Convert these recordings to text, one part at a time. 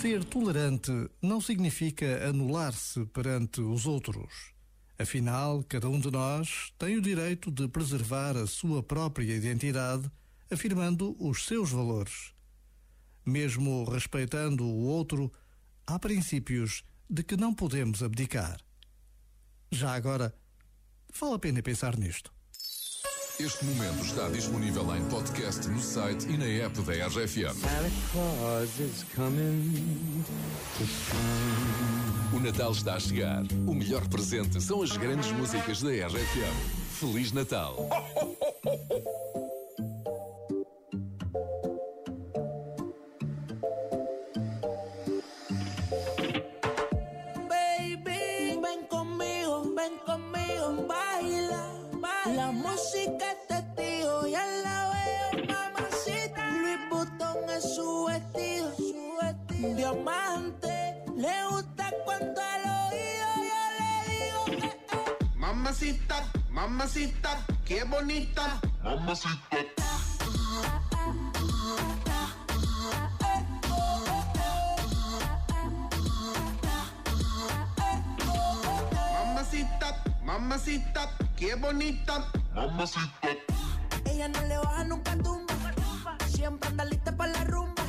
Ser tolerante não significa anular-se perante os outros. Afinal, cada um de nós tem o direito de preservar a sua própria identidade, afirmando os seus valores. Mesmo respeitando o outro, há princípios de que não podemos abdicar. Já agora, vale a pena pensar nisto. Este momento está disponível em podcast no site e na app da RFM. Santa Claus is coming to town. O Natal está a chegar. O melhor presente são as grandes músicas da RFM. Feliz Natal! Baby, ven conmigo, ven conmigo, baila, baila. La música es testigo, ya la veo, mamacita. Louis Vuitton es su vestido, su vestido. Diamante, le gusta cuando al oído yo le digo eh. Mamacita, mamacita, qué bonita. Mamacita, mamacita, qué bonita. Ella no le baja nunca tumba, siempre anda lista para la rumba.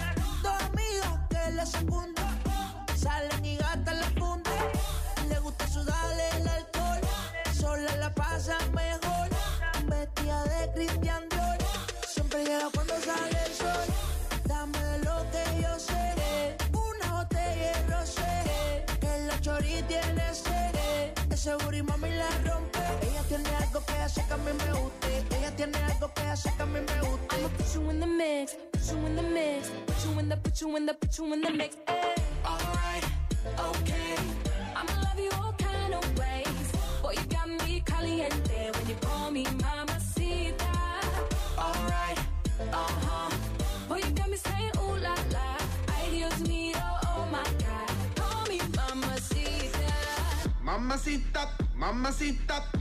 Dos amigas que le secundan, salen y gastan la funda. Le gusta sudarle el alcohol, sola la pasa mejor. Vestida de Christian Dior, siempre llega cuando sale el sol. Dame de lo que yo sé, una botella de rosé, que la chori tiene sed. Ese booty mami la rompe. Algo que hace que a mí me guste. Ella tiene algo que hace que a mí me guste. I'ma put you in the mix, put you in the mix, put you in the, put you in the, put you in the mix. Ay. Alright, okay. I'ma love you all kind of ways. Boy, you got me caliente when you call me mamacita. Alright, Uh huh. Boy, you got me saying ooh la la. Ay Dios mío, oh my God. Call me mamacita. Mamacita, mamacita,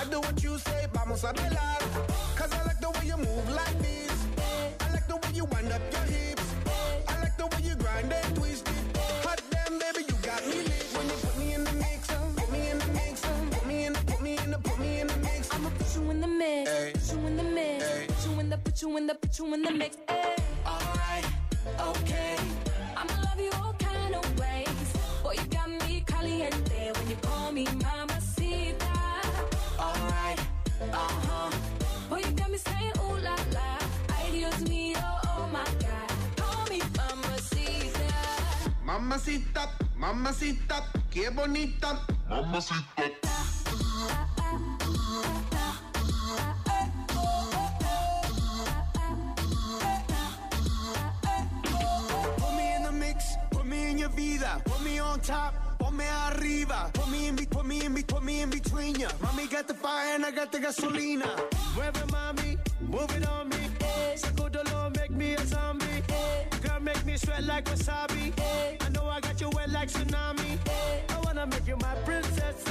I do what you say, vamos a bailar. Cause I like the way you move like this. I like the way you wind up your hips. I like the way you grind and twist it. Hot damn, baby, you got me lit. When you put me in the mix, put me in the mix, put me in the, put me in the, put me in the mix. I'ma put you in the mix, Ay. put you in the mix, Ay. put you in the, put you in the, put you in the mix. Ay. alright, okay. I'ma love you all kind of ways. Boy, you got me caliente mamacita. Mamacita, mamacita, qué bonita. Put me in the mix, put me in your vida, put me on top, put me arriba, put me in, put me in, put me in between ya. Mommy got the fire and I got the gasolina. Mueve mami, move it on me. Eh. Sacudolo, make me a zombie. Eh. Girl, make me sweat like wasabi. Eh. I know I got you wet like tsunami. I wanna make you my princess.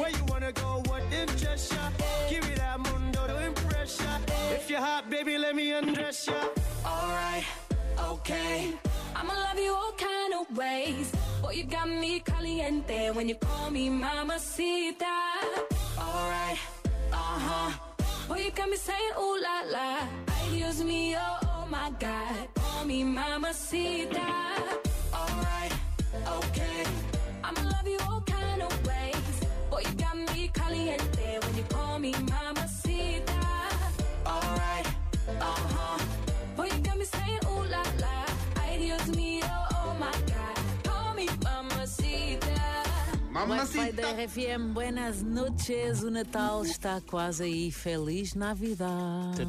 Where you wanna go? What interest ya? Give me that mundo to impress ya. If you're hot, baby, let me undress ya. alright, okay. I'ma love you all kind of ways. Boy, you got me caliente when you call me mamacita. Alright, Uh huh. Boy, you got me saying ooh la la. Ay Dios mío, oh my God. Call me mamacita. Wi-Fi da Mamacita. RFM, buenas noches. O Natal está quase aí. Feliz Navidade.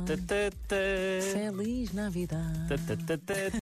Feliz Navidade.